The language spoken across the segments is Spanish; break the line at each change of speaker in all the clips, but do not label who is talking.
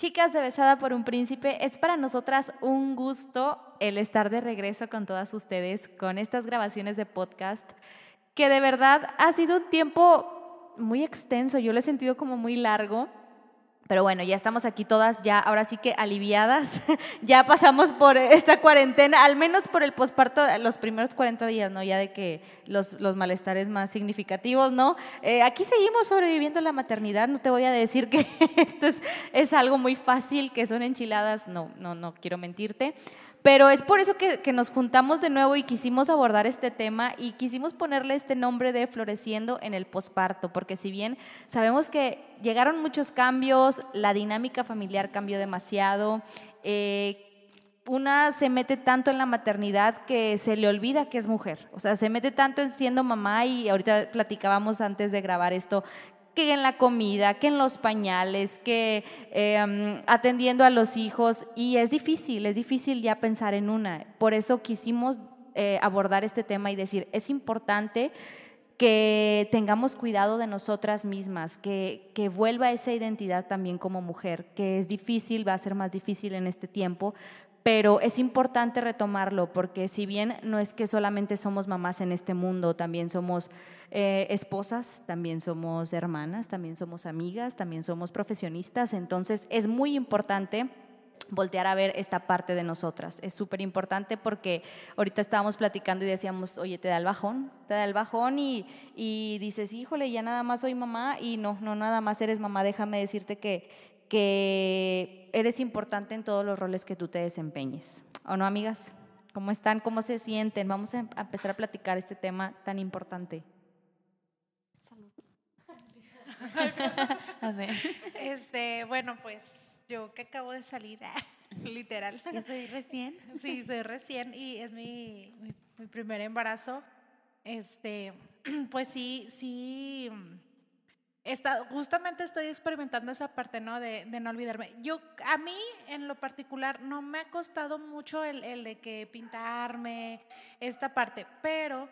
Chicas de Besada por un Príncipe, es para nosotras un gusto el estar de regreso con todas ustedes, con estas grabaciones de podcast, que de verdad ha sido un tiempo muy extenso, yo lo he sentido como muy largo, pero bueno, ya estamos aquí todas, ya ahora sí que aliviadas, ya pasamos por esta cuarentena, al menos por el posparto, los primeros 40 días, ¿no? Ya de que los, los malestares más significativos, ¿no? Eh, aquí seguimos sobreviviendo la maternidad, no te voy a decir que esto es, es algo muy fácil, que son enchiladas, no, no, no quiero mentirte. Pero es por eso que, nos juntamos de nuevo y quisimos abordar este tema y quisimos ponerle este nombre de Floreciendo en el posparto, porque si bien sabemos que llegaron muchos cambios, la dinámica familiar cambió demasiado, eh, una se mete tanto en la maternidad que se le olvida que es mujer, o sea, se mete tanto en siendo mamá y ahorita platicábamos antes de grabar esto, que en la comida, que en los pañales, que em, atendiendo a los hijos. Y es difícil, es difícil ya pensar en una. Por eso quisimos eh, abordar este tema y decir, es importante que tengamos cuidado de nosotras mismas, que, que vuelva esa identidad también como mujer, que es difícil, va a ser más difícil en este tiempo, pero es importante retomarlo porque si bien no es que solamente somos mamás en este mundo, también somos eh, esposas, también somos hermanas, también somos amigas, también somos profesionistas, entonces es muy importante voltear a ver esta parte de nosotras. Es súper importante porque ahorita estábamos platicando y decíamos, oye, te da el bajón, te da el bajón y, y dices, híjole, ya nada más soy mamá y no, no, nada más eres mamá, déjame decirte que que eres importante en todos los roles que tú te desempeñes. ¿O no, amigas? ¿Cómo están? ¿Cómo se sienten? Vamos a empezar a platicar este tema tan importante.
Salud. a ver. Este, bueno, pues yo que acabo de salir, literal.
¿Ya soy recién?
Sí, soy recién y es mi, mi, mi primer embarazo. Este, pues sí, sí justamente estoy experimentando esa parte, ¿no? De, no olvidarme. Yo, a mí, en lo particular, no me ha costado mucho el, el, de que pintarme, esta parte, pero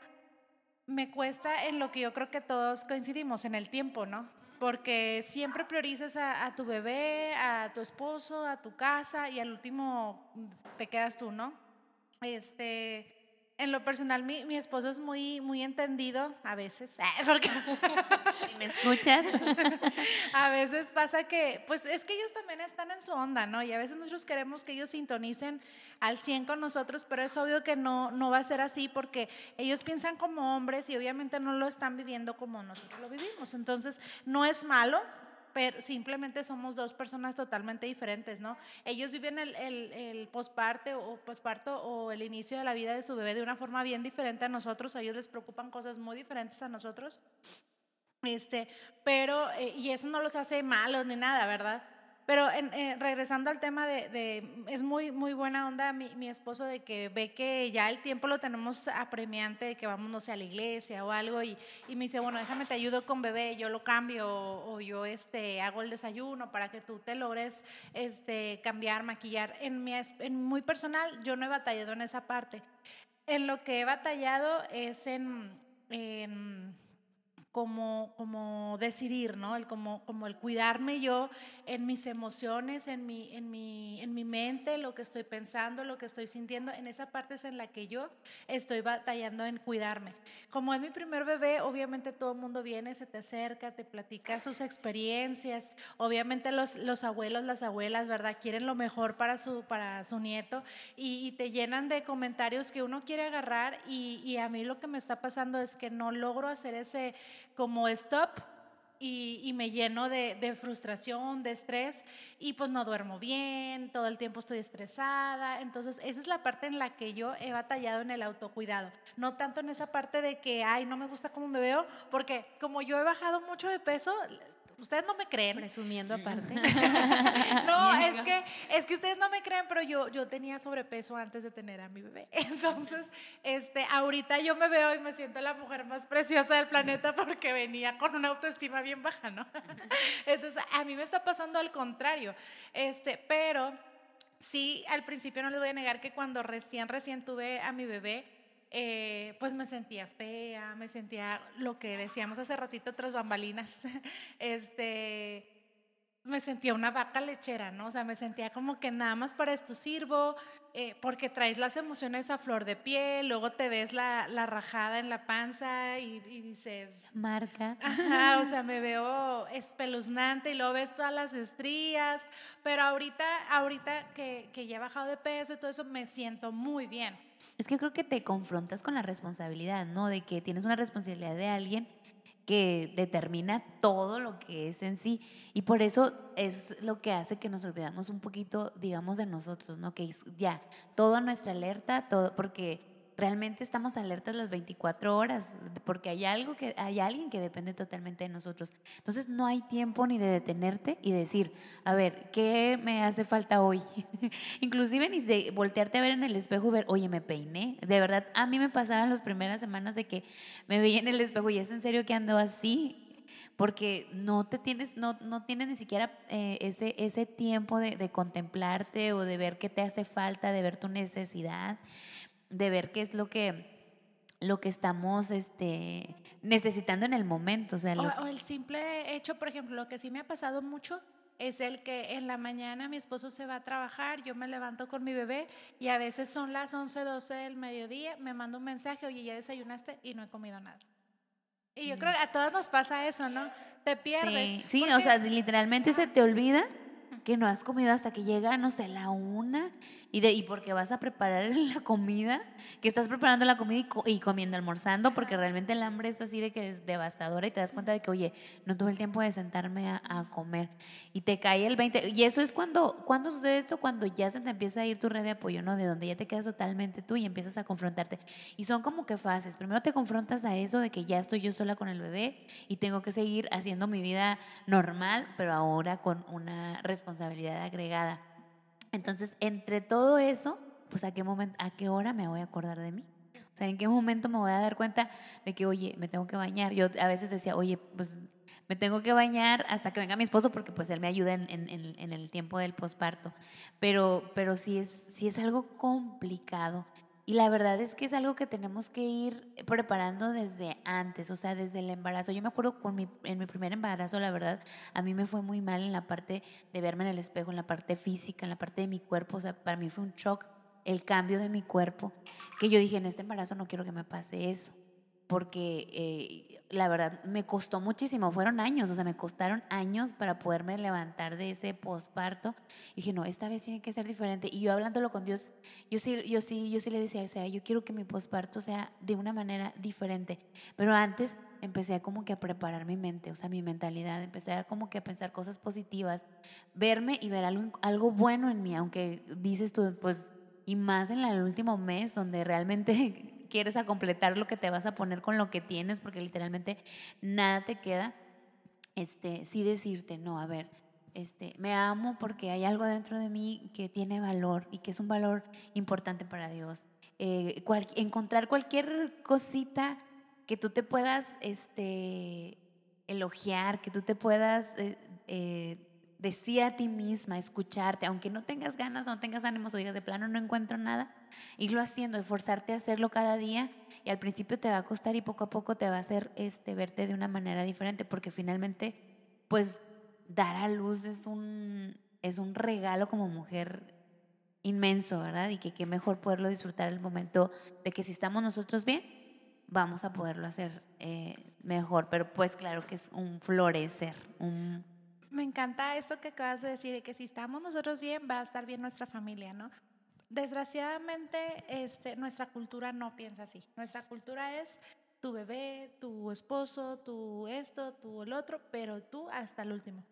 me cuesta en lo que yo creo que todos coincidimos, en el tiempo, ¿no? Porque siempre priorizas a tu bebé, a tu esposo, a tu casa y al último te quedas tú, ¿no? Este en lo personal, mi, mi, esposo es muy, muy entendido a veces.
Porque ¿Me escuchas?
a veces pasa que, pues es que ellos también están en su onda, ¿no? Y a veces nosotros queremos que ellos sintonicen al 100 con nosotros, pero es obvio que no, no va a ser así porque ellos piensan como hombres y obviamente no lo están viviendo como nosotros lo vivimos. Entonces, no es malo, simplemente somos dos personas totalmente diferentes, ¿no? Ellos viven el, el, el o posparto o el inicio de la vida de su bebé de una forma bien diferente a nosotros, a ellos les preocupan cosas muy diferentes a nosotros. Este, pero, eh, y eso no los hace malos ni nada, ¿verdad? Pero en, eh, regresando al tema de, es muy, muy buena onda mi, mi, esposo de que ve que ya el tiempo lo tenemos apremiante, de que vamos, no sé, a la iglesia o algo, y, y me dice, bueno, déjame te ayudo con bebé, yo lo cambio, o, yo este, hago el desayuno para que tú te logres este, cambiar, maquillar. En, mi, en muy personal, yo no he batallado en esa parte. En lo que he batallado es en, en como, como decidir, ¿no? El, como, como el cuidarme yo en mis emociones, en mi, en, mi, en mi mente, lo que estoy pensando, lo que estoy sintiendo, en esa parte es en la que yo estoy batallando en cuidarme. Como es mi primer bebé, obviamente todo el mundo viene, se te acerca, te platica sus experiencias, obviamente los, los abuelos, las abuelas, ¿verdad? Quieren lo mejor para su, para su nieto y, te llenan de comentarios que uno quiere agarrar y, y a mí lo que me está pasando es que no logro hacer ese como stop y, me lleno de, frustración, de estrés y pues no duermo bien, todo el tiempo estoy estresada. Entonces esa es la parte en la que yo he batallado en el autocuidado. No tanto en esa parte de que, ay, no me gusta cómo me veo, porque como yo he bajado mucho de peso, ustedes no me creen.
Presumiendo aparte.
no, es que, es que ustedes no me creen, pero yo, yo tenía sobrepeso antes de tener a mi bebé. Entonces, este, ahorita yo me veo y me siento la mujer más preciosa del planeta porque venía con una autoestima bien baja, ¿no? Entonces, a mí me está pasando al contrario. Este, pero sí, al principio no les voy a negar que cuando recién, recién tuve a mi bebé, eh, pues me sentía fea, me sentía lo que decíamos hace ratito tras bambalinas, este, me sentía una vaca lechera, ¿no? O sea, me sentía como que nada más para esto sirvo, eh, porque traes las emociones a flor de piel, luego te ves la, la rajada en la panza y, dices...
Marca.
Ajá, o sea, me veo espeluznante y luego ves todas las estrías, pero ahorita, ahorita que, que ya he bajado de peso y todo eso, me siento muy bien.
Es que creo que te confrontas con la responsabilidad, ¿no? De que tienes una responsabilidad de alguien que determina todo lo que es en sí. Y por eso es lo que hace que nos olvidamos un poquito, digamos, de nosotros, ¿no? Que ya, toda nuestra alerta, todo, porque realmente estamos alertas las 24 horas, porque hay algo que, hay alguien que depende totalmente de nosotros. Entonces no hay tiempo ni de detenerte y decir, a ver, ¿qué me hace falta hoy? Inclusive ni de voltearte a ver en el espejo y ver, oye, me peiné. De verdad, a mí me pasaba en las primeras semanas de que me veía en el espejo y es en serio que ando así porque no te tienes, no, no tienes ni siquiera eh, ese, ese tiempo de, de, contemplarte o de ver qué te hace falta, de ver tu necesidad de ver qué es lo que lo que estamos este, necesitando en el momento. O, sea,
o, el simple hecho, por ejemplo, lo que sí me ha pasado mucho es el que en la mañana mi esposo se va a trabajar, yo me levanto con mi bebé y a veces son las 11, 12 del mediodía, me manda un mensaje, oye, ya desayunaste y no he comido nada. Y yo mm. creo que a todos nos pasa eso, ¿no? Te pierdes.
Sí, sí o sea, literalmente se te olvida que no has comido hasta que llega, no sé, la una y, de, y porque vas a preparar la comida, que estás preparando la comida y, comiendo, almorzando, porque realmente el hambre es así de que es devastadora y te das cuenta de que, oye, no tuve el tiempo de sentarme a, comer y te cae el 20. Y eso es cuando, cuando sucede esto, cuando ya se te empieza a ir tu red de apoyo, ¿no? De donde ya te quedas totalmente tú y empiezas a confrontarte. Y son como que fases. Primero te confrontas a eso de que ya estoy yo sola con el bebé y tengo que seguir haciendo mi vida normal, pero ahora con una responsabilidad agregada. Entonces, entre todo eso, pues a qué momento, a qué hora me voy a acordar de mí. O sea, en qué momento me voy a dar cuenta de que, oye, me tengo que bañar. Yo a veces decía, oye, pues me tengo que bañar hasta que venga mi esposo porque pues él me ayuda en, el tiempo del posparto. Pero, pero sí, es, sí es algo complicado. Y la verdad es que es algo que tenemos que ir preparando desde antes, o sea, desde el embarazo. Yo me acuerdo con mi, en mi primer embarazo, la verdad, a mí me fue muy mal en la parte de verme en el espejo, en la parte física, en la parte de mi cuerpo. O sea, para mí fue un shock el cambio de mi cuerpo, que yo dije, en este embarazo no quiero que me pase eso porque eh, la verdad me costó muchísimo, fueron años, o sea, me costaron años para poderme levantar de ese posparto. Dije, no, esta vez tiene que ser diferente. Y yo hablándolo con Dios, yo sí, yo sí, yo sí le decía, o sea, yo quiero que mi posparto sea de una manera diferente. Pero antes empecé a como que a preparar mi mente, o sea, mi mentalidad, empecé a como que a pensar cosas positivas, verme y ver algo, algo bueno en mí, aunque dices tú, pues, y más en el último mes, donde realmente quieres a completar lo que te vas a poner con lo que tienes, porque literalmente nada te queda, este, sí decirte, no, a ver, este, me amo porque hay algo dentro de mí que tiene valor y que es un valor importante para Dios. Eh, encontrar cualquier cosita que tú te puedas este, elogiar, que tú te puedas eh, eh, decir a ti misma, escucharte, aunque no tengas ganas no tengas ánimos o digas de plano no encuentro nada, irlo haciendo, esforzarte a hacerlo cada día y al principio te va a costar y poco a poco te va a hacer este, verte de una manera diferente porque finalmente pues dar a luz es un, es un regalo como mujer inmenso, ¿verdad? Y que qué mejor poderlo disfrutar el momento de que si estamos nosotros bien, vamos a poderlo hacer eh, mejor, pero pues claro que es un florecer, un
me encanta esto que acabas de decir, de que si estamos nosotros bien, va a estar bien nuestra familia, ¿no? Desgraciadamente, este, nuestra cultura no piensa así. Nuestra cultura es tu bebé, tu esposo, tu esto, tu el otro, pero tú hasta el último.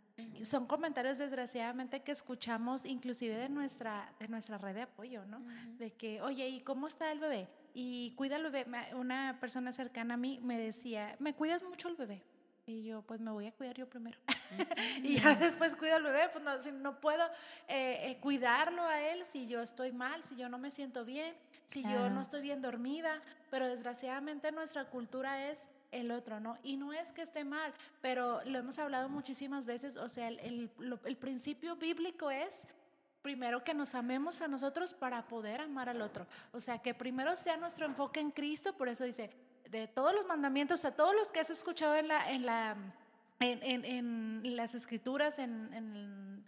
Son comentarios desgraciadamente que escuchamos inclusive de nuestra, de nuestra red de apoyo, ¿no? De que, oye, ¿y cómo está el bebé? Y cuida el bebé. Una persona cercana a mí me decía, ¿me cuidas mucho el bebé? Y yo, pues me voy a cuidar yo primero. y ya después cuido al bebé, pues no, si no puedo eh, eh, cuidarlo a él si yo estoy mal, si yo no me siento bien, si yo no estoy bien dormida. Pero desgraciadamente nuestra cultura es el otro, ¿no? Y no es que esté mal, pero lo hemos hablado muchísimas veces, o sea, el, el principio bíblico es primero que nos amemos a nosotros para poder amar al otro. O sea, que primero sea nuestro enfoque en Cristo, por eso dice, de todos los mandamientos, a todos los que has escuchado en la, en la, en, en, las escrituras, en,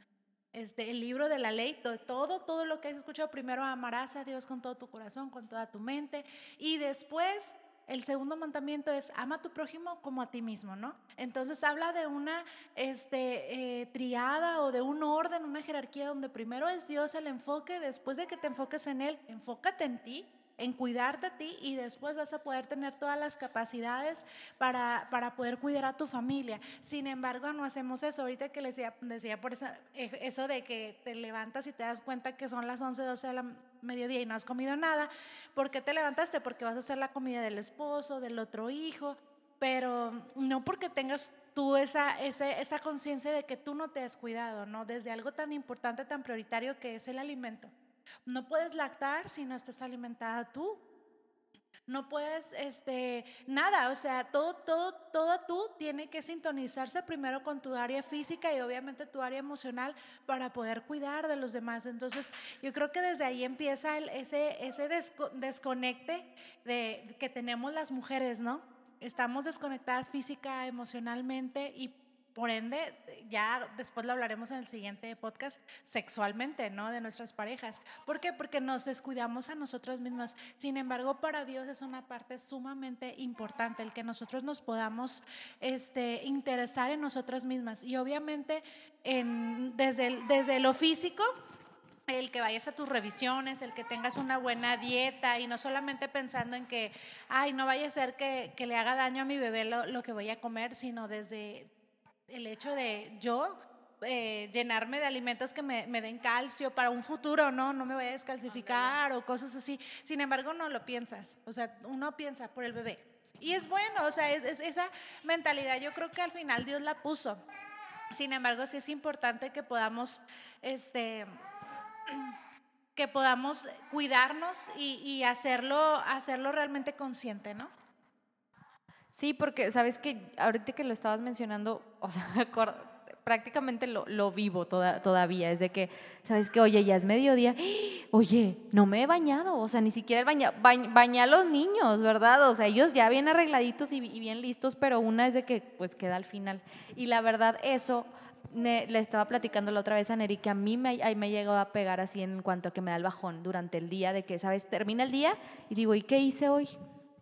este, el libro de la ley, todo, todo lo que has escuchado, primero amarás a Dios con todo tu corazón, con toda tu mente, y después el segundo mandamiento es ama a tu prójimo como a ti mismo, ¿no? Entonces habla de una este, eh, triada o de un orden, una jerarquía donde primero es Dios el enfoque, después de que te enfoques en Él, enfócate en ti en cuidarte a ti y después vas a poder tener todas las capacidades para, para poder cuidar a tu familia. Sin embargo, no hacemos eso. Ahorita que les decía, por eso, eh, eso de que te levantas y te das cuenta que son las 11, 12 de la mediodía y no has comido nada. ¿Por qué te levantaste? Porque vas a hacer la comida del esposo, del otro hijo, pero no porque tengas tú esa, esa, esa conciencia de que tú no te has cuidado, ¿no? Desde algo tan importante, tan prioritario que es el alimento. No puedes lactar si no estás alimentada tú. No puedes, este, nada, o sea, todo, todo, todo tú tiene que sintonizarse primero con tu área física y obviamente tu área emocional para poder cuidar de los demás. Entonces, yo creo que desde ahí empieza ese, ese desconecte de, que tenemos las mujeres, ¿no? Estamos desconectadas física, emocionalmente y por ende, ya después lo hablaremos en el siguiente podcast, sexualmente, ¿no? De nuestras parejas. ¿Por qué? Porque nos descuidamos a nosotros mismas. Sin embargo, para Dios es una parte sumamente importante el que nosotros nos podamos este, interesar en nosotras mismas. Y obviamente, en, desde, desde lo físico, el que vayas a tus revisiones, el que tengas una buena dieta y no solamente pensando en que, ay, no vaya a ser que, que le haga daño a mi bebé lo, lo, que voy a comer, sino desde el hecho de yo eh, llenarme de alimentos que me, den calcio para un futuro, ¿no? No me voy a descalcificar o cosas así. Sin embargo, no lo piensas. O sea, uno piensa por el bebé. Y es bueno, o sea, es, esa mentalidad yo creo que al final Dios la puso. Sin embargo, sí es importante que podamos, este, que podamos cuidarnos y, y hacerlo, hacerlo realmente consciente, ¿no?
Sí, porque sabes que ahorita que lo estabas mencionando, o sea, prácticamente lo, lo vivo toda, todavía. Es de que, ¿sabes que Oye, ya es mediodía. Oye, no me he bañado. O sea, ni siquiera baña, baña, a los niños, ¿verdad? O sea, ellos ya bien arregladitos y, bien listos, pero una es de que, pues, queda al final. Y la verdad, eso le estaba platicando la otra vez a Neri que a mí me, me ha llegado a pegar así en cuanto a que me da el bajón durante el día, de que, ¿sabes? Termina el día y digo, ¿y qué hice hoy?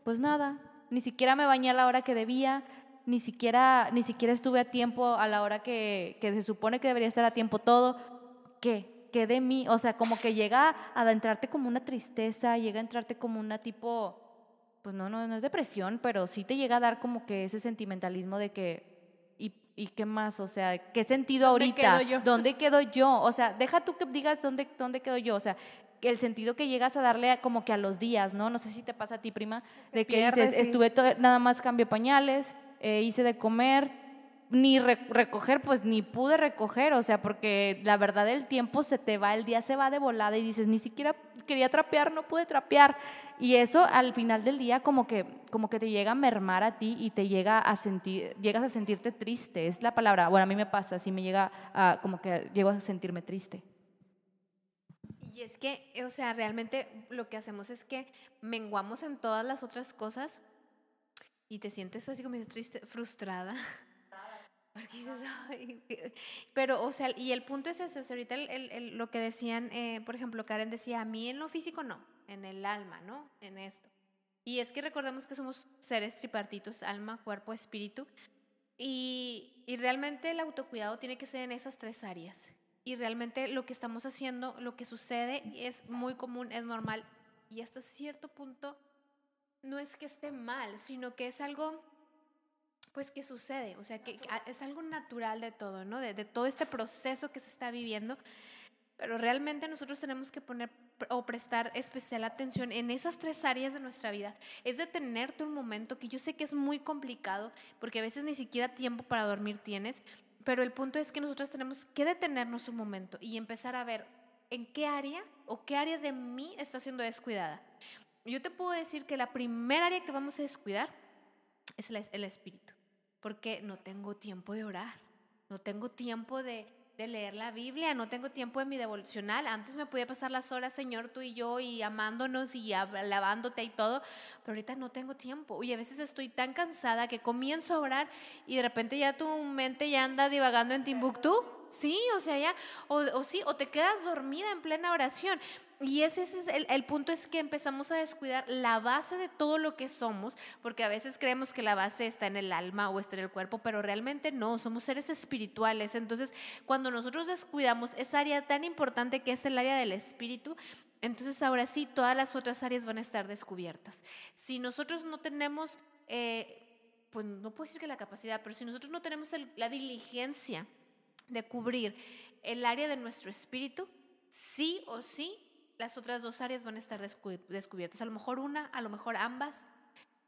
Pues nada, ni siquiera me bañé a la hora que debía, ni siquiera, ni siquiera estuve a tiempo a la hora que, que se supone que debería estar a tiempo todo. ¿Qué? ¿Qué de mí? O sea, como que llega a entrarte como una tristeza, llega a entrarte como una tipo, pues no, no, no es depresión, pero sí te llega a dar como que ese sentimentalismo de que, ¿y, y qué más? O sea, ¿qué sentido ahorita?
¿Dónde quedo yo?
¿Dónde quedo yo? O sea, deja tú que digas dónde, dónde quedo yo. O sea, el sentido que llegas a darle como que a los días, ¿no? No sé si te pasa a ti, prima, de que dices, estuve nada más cambio pañales, eh, hice de comer, ni recoger, pues ni pude recoger, o sea, porque la verdad el tiempo se te va, el día se va de volada y dices, ni siquiera quería trapear, no pude trapear. Y eso al final del día como que, como que te llega a mermar a ti y te llega a sentir, llegas a sentirte triste, es la palabra, bueno, a mí me pasa, así me llega a, como que llego a sentirme triste.
Y es que, o sea, realmente lo que hacemos es que menguamos en todas las otras cosas y te sientes así como triste, frustrada. Porque dices, pero, o sea, y el punto es ese, o sea, ahorita lo que decían, eh, por ejemplo, Karen decía, a mí en lo físico no, en el alma, ¿no? En esto. Y es que recordemos que somos seres tripartitos, alma, cuerpo, espíritu. Y, y realmente el autocuidado tiene que ser en esas tres áreas y realmente lo que estamos haciendo, lo que sucede es muy común, es normal y hasta cierto punto no es que esté mal, sino que es algo pues que sucede, o sea, que es algo natural de todo, ¿no? De, de todo este proceso que se está viviendo, pero realmente nosotros tenemos que poner o prestar especial atención en esas tres áreas de nuestra vida. Es detenerte un momento que yo sé que es muy complicado porque a veces ni siquiera tiempo para dormir tienes, pero el punto es que nosotros tenemos que detenernos un momento y empezar a ver en qué área o qué área de mí está siendo descuidada. Yo te puedo decir que la primera área que vamos a descuidar es el espíritu, porque no tengo tiempo de orar, no tengo tiempo de, de leer la Biblia, no tengo tiempo de mi devocional. Antes me podía pasar las horas, Señor, tú y yo, y amándonos y alabándote y todo, pero ahorita no tengo tiempo. Y a veces estoy tan cansada que comienzo a orar y de repente ya tu mente ya anda divagando en Timbuktu. Sí, o sea, ya, o, o sí, o te quedas dormida en plena oración. Y ese, es el, punto, es que empezamos a descuidar la base de todo lo que somos, porque a veces creemos que la base está en el alma o está en el cuerpo, pero realmente no, somos seres espirituales. Entonces, cuando nosotros descuidamos esa área tan importante que es el área del espíritu, entonces ahora sí, todas las otras áreas van a estar descubiertas. Si nosotros no tenemos, eh, pues no puedo decir que la capacidad, pero si nosotros no tenemos la diligencia de cubrir el área de nuestro espíritu, sí o sí las otras dos áreas van a estar descubiertas. A lo mejor una, a lo mejor ambas.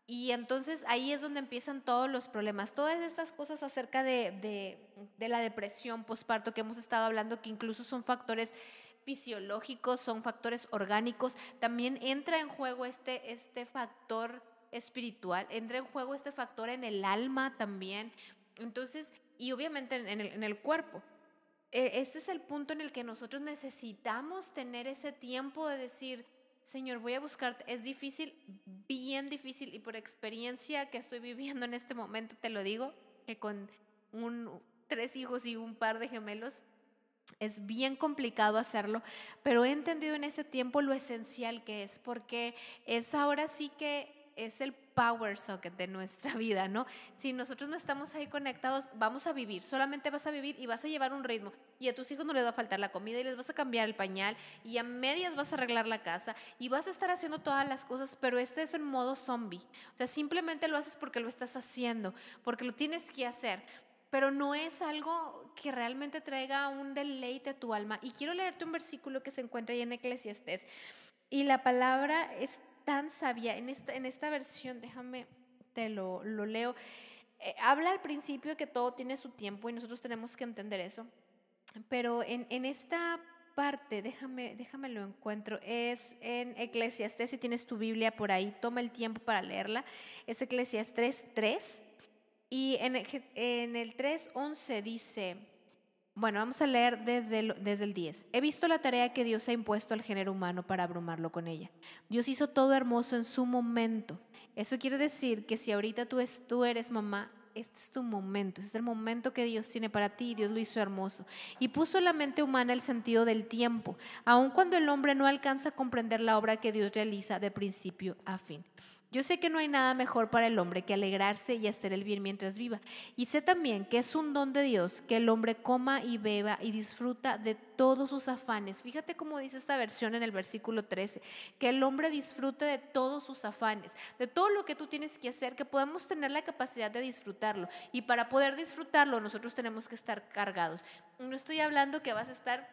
Y entonces ahí es donde empiezan todos los problemas. Todas estas cosas acerca de, de, la depresión postparto que hemos estado hablando, que incluso son factores fisiológicos, son factores orgánicos, también entra en juego este, este factor espiritual, entra en juego este factor en el alma también. Entonces, y obviamente en el, cuerpo. E, este es el punto en el que nosotros necesitamos tener ese tiempo de decir, Señor, voy a buscar, es difícil, bien difícil, y por experiencia que estoy viviendo en este momento, te lo digo, que con tres hijos y un par de gemelos, es bien complicado hacerlo, pero he entendido en ese tiempo lo esencial que es, porque es ahora sí que es el power socket de nuestra vida, ¿no? Si nosotros no estamos ahí conectados, vamos a vivir, solamente vas a vivir y vas a llevar un ritmo y a tus hijos no les va a faltar la comida y les vas a cambiar el pañal y a medias vas a arreglar la casa y vas a estar haciendo todas las cosas, pero este es en modo zombie. O sea, simplemente lo haces porque lo estás haciendo, porque lo tienes que hacer pero no es algo que realmente traiga un deleite a tu alma. Y quiero leerte un versículo que se encuentra ahí en Eclesiastés. Y la palabra es tan sabia. En esta, en esta versión, déjame, te lo, lo leo. Eh, habla al principio que todo tiene su tiempo y nosotros tenemos que entender eso. Pero en, en esta parte, déjame, déjame lo encuentro, es en Eclesiastes, si tienes tu Biblia por ahí, toma el tiempo para leerla. Es Eclesiastes 3. Y en, en el 3.11 dice, bueno, vamos a leer desde el, desde el 10. He visto la tarea que Dios ha impuesto al género humano para abrumarlo con ella. Dios hizo todo hermoso en su momento. Eso quiere decir que si ahorita tú, es, tú eres mamá, este es tu momento, este es el momento que Dios tiene para ti Dios lo hizo hermoso. Y puso en la mente humana el sentido del tiempo, aun cuando el hombre no alcanza a comprender la obra que Dios realiza de principio a fin. Yo sé que no hay nada mejor para el hombre que alegrarse y hacer el bien mientras viva. Y sé también que es un don de Dios que el hombre coma y beba y disfruta de todos sus afanes. Fíjate cómo dice esta versión en el versículo 13, que el hombre disfrute de todos sus afanes, de todo lo que tú tienes que hacer, que podamos tener la capacidad de disfrutarlo. Y para poder disfrutarlo nosotros tenemos que estar cargados. No estoy hablando que vas a estar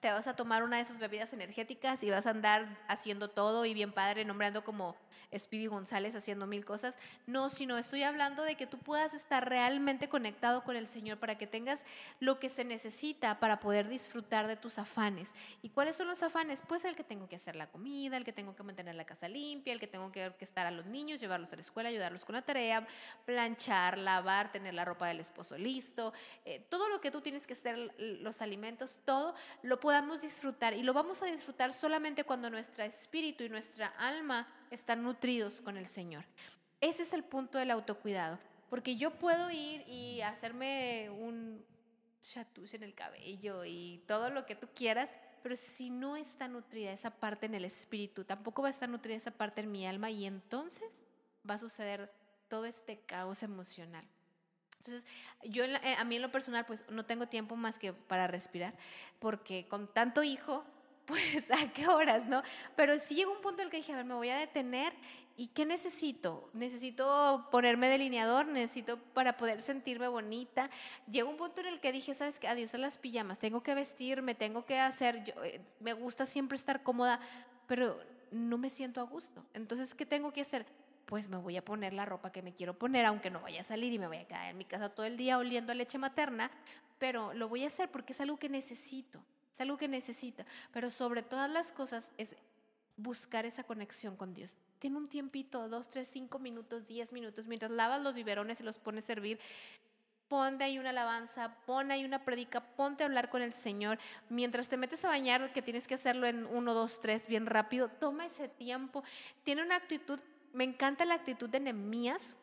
te vas a tomar una de esas bebidas energéticas y vas a andar haciendo todo y bien padre, nombrando como Speedy González haciendo mil cosas. No, sino estoy hablando de que tú puedas estar realmente conectado con el Señor para que tengas lo que se necesita para poder disfrutar de tus afanes. ¿Y cuáles son los afanes? Pues el que tengo que hacer la comida, el que tengo que mantener la casa limpia, el que tengo que estar a los niños, llevarlos a la escuela, ayudarlos con la tarea, planchar, lavar, tener la ropa del esposo listo, eh, todo lo que tú tienes que hacer, los alimentos, todo lo podamos disfrutar y lo vamos a disfrutar solamente cuando nuestro espíritu y nuestra alma están nutridos con el Señor. Ese es el punto del autocuidado, porque yo puedo ir y hacerme un chatouche en el cabello y todo lo que tú quieras, pero si no está nutrida esa parte en el espíritu, tampoco va a estar nutrida esa parte en mi alma y entonces va a suceder todo este caos emocional. Entonces, yo eh, a mí en lo personal, pues no tengo tiempo más que para respirar, porque con tanto hijo, pues a qué horas, ¿no? Pero sí llegó un punto en el que dije, a ver, me voy a detener y ¿qué necesito? Necesito ponerme delineador, necesito para poder sentirme bonita. Llegó un punto en el que dije, ¿sabes qué? Adiós a las pijamas, tengo que vestirme, tengo que hacer, yo, eh, me gusta siempre estar cómoda, pero no me siento a gusto. Entonces, ¿qué tengo que hacer? Pues me voy a poner la ropa que me quiero poner, aunque no vaya a salir y me voy a quedar en mi casa todo el día oliendo a leche materna, pero lo voy a hacer porque es algo que necesito, es algo que necesito. Pero sobre todas las cosas es buscar esa conexión con Dios. Tiene un tiempito, dos, tres, cinco minutos, diez minutos, mientras lavas los biberones y los pones a servir, ponte ahí una alabanza, pon ahí una predica, ponte a hablar con el Señor. Mientras te metes a bañar, que tienes que hacerlo en uno, dos, tres, bien rápido, toma ese tiempo. Tiene una actitud, me encanta la actitud de Nehemías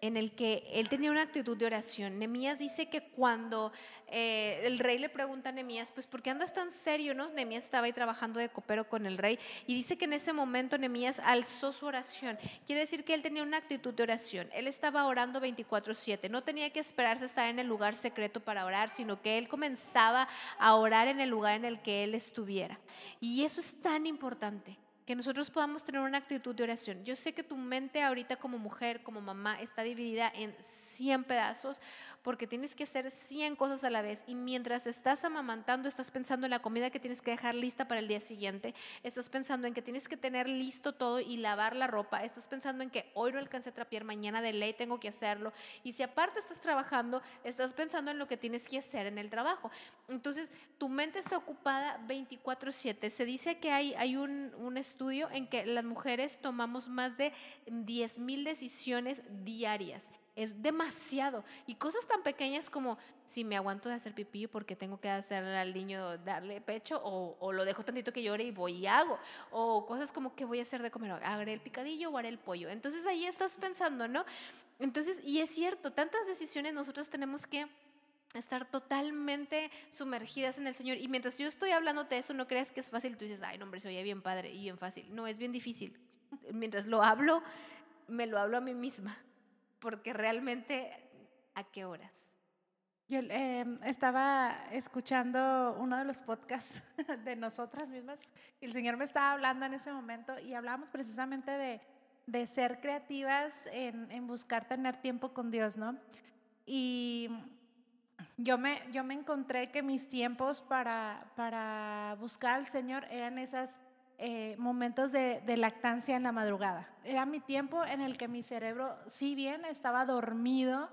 en el que él tenía una actitud de oración. Nemías dice que cuando eh, el rey le pregunta a Nemías, pues ¿por qué andas tan serio? no? Nemías estaba ahí trabajando de copero con el rey y dice que en ese momento Nemías alzó su oración. Quiere decir que él tenía una actitud de oración. Él estaba orando 24/7. No tenía que esperarse a estar en el lugar secreto para orar, sino que él comenzaba a orar en el lugar en el que él estuviera. Y eso es tan importante que nosotros podamos tener una actitud de oración. Yo sé que tu mente ahorita como mujer, como mamá, está dividida en 100 pedazos porque tienes que hacer 100 cosas a la vez y mientras estás amamantando estás pensando en la comida que tienes que dejar lista para el día siguiente, estás pensando en que tienes que tener listo todo y lavar la ropa, estás pensando en que hoy no alcancé a trapear, mañana de ley tengo que hacerlo y si aparte estás trabajando, estás pensando en lo que tienes que hacer en el trabajo. Entonces, tu mente está ocupada 24/7. Se dice que hay, hay un, un estudio en que las mujeres tomamos más de 10 mil decisiones diarias es demasiado. Y cosas tan pequeñas como si me aguanto de hacer pipí porque tengo que hacerle al niño darle pecho o, lo dejo tantito que llore y voy y hago. O cosas como que voy a hacer de comer, haré el picadillo o haré el pollo. Entonces ahí estás pensando, ¿no? Entonces, y es cierto, tantas decisiones nosotros tenemos que estar totalmente sumergidas en el Señor. Y mientras yo estoy hablando de eso, no creas que es fácil. Tú dices, ay, no, hombre, se oye bien padre y bien fácil. No, es bien difícil. Mientras lo hablo, me lo hablo a mí misma porque realmente, ¿a qué horas?
Yo em, estaba escuchando uno de los podcasts de nosotras mismas y el Señor me estaba hablando en ese momento y hablábamos precisamente de, de ser creativas en, en, buscar tener tiempo con Dios, ¿no? Y yo me, yo me encontré que mis tiempos para, para buscar al Señor eran esas eh, momentos de, lactancia en la madrugada. Era mi tiempo en el que mi cerebro, si bien estaba dormido,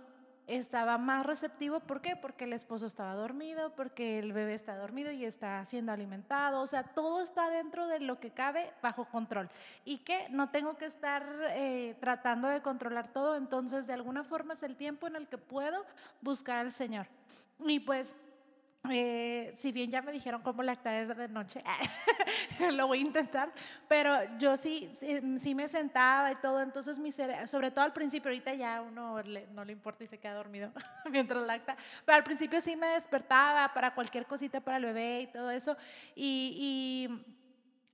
estaba más receptivo. ¿Por qué? Porque el esposo estaba dormido, porque el bebé está dormido y está siendo alimentado. O sea, todo está dentro de lo que cabe bajo control. Y que no tengo que estar eh, tratando de controlar todo. Entonces, de alguna forma es el tiempo en el que puedo buscar al Señor. Y pues eh, si bien ya me dijeron cómo lactar de noche, lo voy a intentar, pero yo sí, sí, me sentaba y todo, entonces mi sobre todo al principio, ahorita ya uno no le importa y se queda dormido mientras lacta, pero al principio sí me despertaba para cualquier cosita para el bebé y todo eso, y,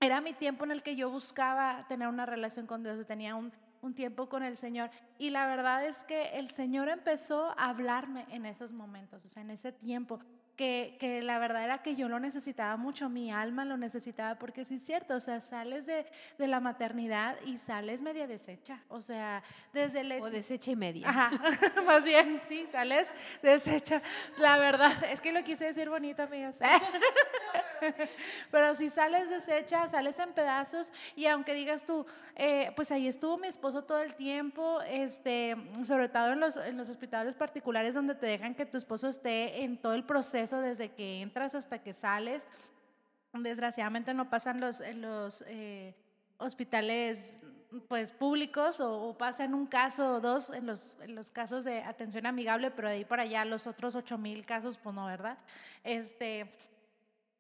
era mi tiempo en el que yo buscaba tener una relación con Dios, tenía un, un tiempo con el Señor. Y la verdad es que el Señor empezó a hablarme en esos momentos, o sea, en ese tiempo que, la verdad era que yo lo necesitaba mucho, mi alma lo necesitaba, porque sí es cierto, o sea, sales de, la maternidad y sales media deshecha, o sea, desde el...
O deshecha y media.
Ajá, más bien, sí, sales deshecha, la verdad, es que lo quise decir bonito, amigos. Pero si sales deshecha, sales en pedazos y aunque digas tú, eh, pues ahí estuvo mi esposo todo el tiempo, este, sobre todo en los, en los hospitales particulares donde te dejan que tu esposo esté en todo el proceso desde que entras hasta que sales. Desgraciadamente no pasan los, en los eh, hospitales pues públicos o, pasa en un caso o dos en los, en los casos de atención amigable, pero de ahí para allá los otros ocho mil casos, pues no, ¿verdad? Este,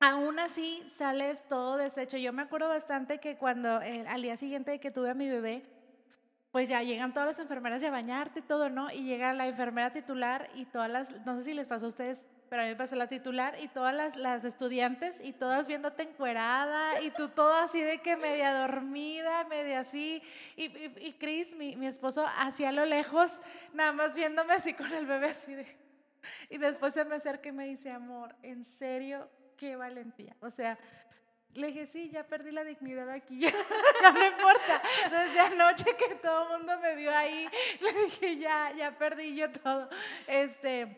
Aún así sales todo deshecho. Yo me acuerdo bastante que cuando eh, al día siguiente que tuve a mi bebé, pues ya llegan todas las enfermeras a bañarte todo, ¿no? Y llega la enfermera titular y todas las, no sé si les pasó a ustedes, pero a mí me pasó la titular y todas las, las estudiantes y todas viéndote encuerada y tú toda así de que media dormida, media así. Y, y, y Chris, mi, mi esposo, hacia lo lejos, nada más viéndome así con el bebé así de... Y después se me acerca y me dice, amor, ¿en serio qué valentía. O sea, le dije, sí, ya perdí la dignidad aquí, no importa. Desde anoche que todo el mundo me vio ahí, le dije, ya, ya perdí yo todo. Este,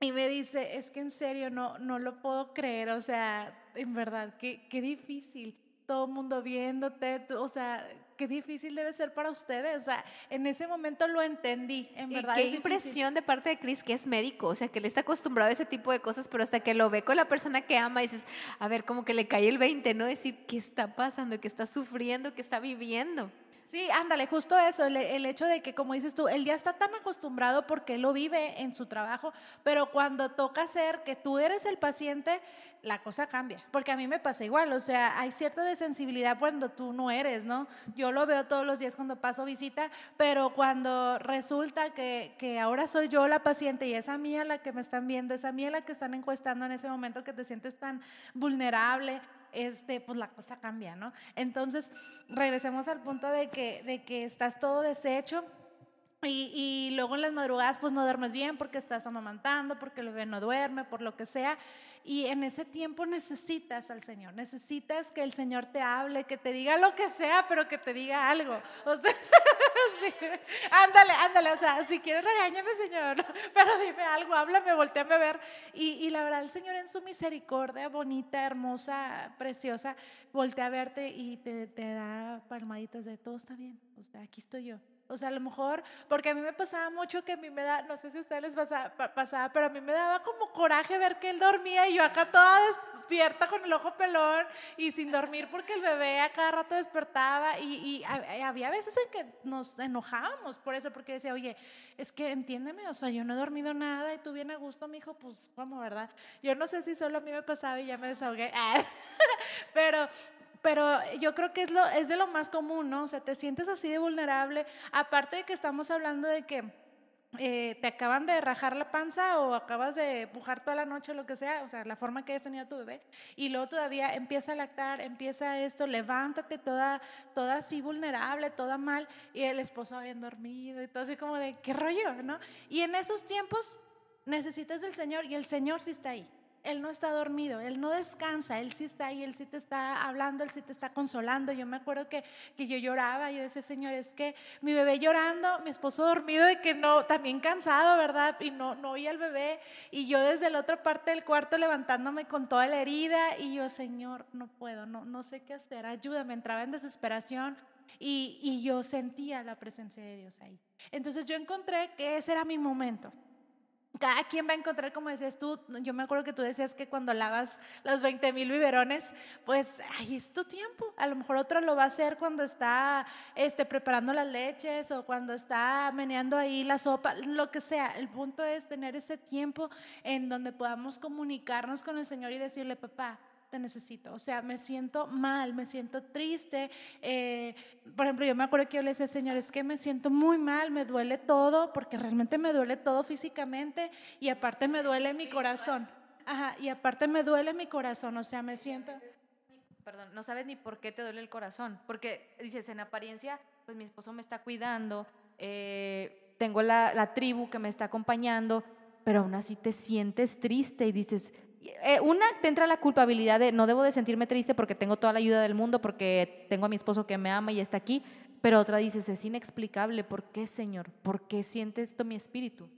y me dice, es que en serio no, no lo puedo creer, o sea, en verdad, qué, qué difícil. Todo el mundo viéndote, o sea, qué difícil debe ser para ustedes. O sea, en ese momento lo entendí, en verdad.
qué impresión de parte de Chris que es médico, o sea, que le está acostumbrado a ese tipo de cosas, pero hasta que lo ve con la persona que ama, dices, a ver, como que le cae el 20, ¿no? Decir, ¿qué está pasando? ¿Qué está sufriendo? ¿Qué está viviendo?
Sí, ándale, justo eso, el, hecho de que, como dices tú, él ya está tan acostumbrado porque lo vive en su trabajo, pero cuando toca ser que tú eres el paciente, la cosa cambia, porque a mí me pasa igual, o sea, hay cierta desensibilidad cuando tú no eres, ¿no? Yo lo veo todos los días cuando paso visita, pero cuando resulta que, que ahora soy yo la paciente y es a mí a la que me están viendo, es a mí a la que están encuestando en ese momento que te sientes tan vulnerable, este, pues la cosa cambia, ¿no? Entonces, regresemos al punto de que, de que estás todo deshecho. Y, y luego en las madrugadas pues no duermes bien porque estás amamantando, porque el bebé no duerme, por lo que sea. Y en ese tiempo necesitas al Señor, necesitas que el Señor te hable, que te diga lo que sea, pero que te diga algo. O sea, sí. ándale, ándale, o sea, si quieres regáñame, Señor, pero dime algo, háblame, volteame a ver. Y, y la verdad, el Señor en su misericordia, bonita, hermosa, preciosa, voltea a verte y te, te da palmaditas de todo está bien, o sea, aquí estoy yo. O sea, a lo mejor, porque a mí me pasaba mucho que a mí me da, no sé si a ustedes les pasaba, pasaba, pero a mí me daba como coraje ver que él dormía y yo acá toda despierta con el ojo pelón y sin dormir porque el bebé a cada rato despertaba y, y había veces en que nos enojábamos por eso, porque decía, oye, es que entiéndeme, o sea, yo no he dormido nada y tú bien a gusto, mi hijo, pues, ¿cómo, verdad? Yo no sé si solo a mí me pasaba y ya me desahogué, pero pero yo creo que es, lo, es de lo más común, ¿no? O sea, te sientes así de vulnerable, aparte de que estamos hablando de que eh, te acaban de rajar la panza o acabas de pujar toda la noche, lo que sea, o sea, la forma que hayas tenido tu bebé, y luego todavía empieza a lactar, empieza esto, levántate toda, toda así vulnerable, toda mal, y el esposo bien dormido, y todo así como de, ¿qué rollo, no? Y en esos tiempos necesitas del Señor, y el Señor sí está ahí. Él no está dormido, Él no descansa, Él sí está ahí, Él sí te está hablando, Él sí te está consolando. Yo me acuerdo que, que yo lloraba, yo decía, Señor, es que mi bebé llorando, mi esposo dormido y que no, también cansado, ¿verdad? Y no, no oía al bebé. Y yo desde la otra parte del cuarto levantándome con toda la herida y yo, Señor, no puedo, no, no sé qué hacer, ayúdame, entraba en desesperación. Y, y yo sentía la presencia de Dios ahí. Entonces yo encontré que ese era mi momento cada quien va a encontrar, como decías tú, yo me acuerdo que tú decías que cuando lavas los 20 mil biberones, pues ahí es tu tiempo. A lo mejor otro lo va a hacer cuando está este, preparando las leches o cuando está meneando ahí la sopa, lo que sea. El punto es tener ese tiempo en donde podamos comunicarnos con el Señor y decirle, papá, te necesito. O sea, me siento mal, me siento triste. Eh, por ejemplo, yo me acuerdo que yo le decía, Señor, es que me siento muy mal, me duele todo, porque realmente me duele todo físicamente y aparte me duele mi corazón. Ajá, y aparte me duele mi corazón, o sea, me siento...
Perdón, no sabes ni por qué te duele el corazón, porque dices, en apariencia, pues mi esposo me está cuidando, eh, tengo la, la tribu que me está acompañando, pero aún así te sientes triste y dices, eh, una, te entra la culpabilidad de no debo de sentirme triste porque tengo toda la ayuda del mundo, porque tengo a mi esposo que me ama y está aquí, pero otra dices, es inexplicable, ¿por qué, Señor? ¿Por qué siente esto mi espíritu?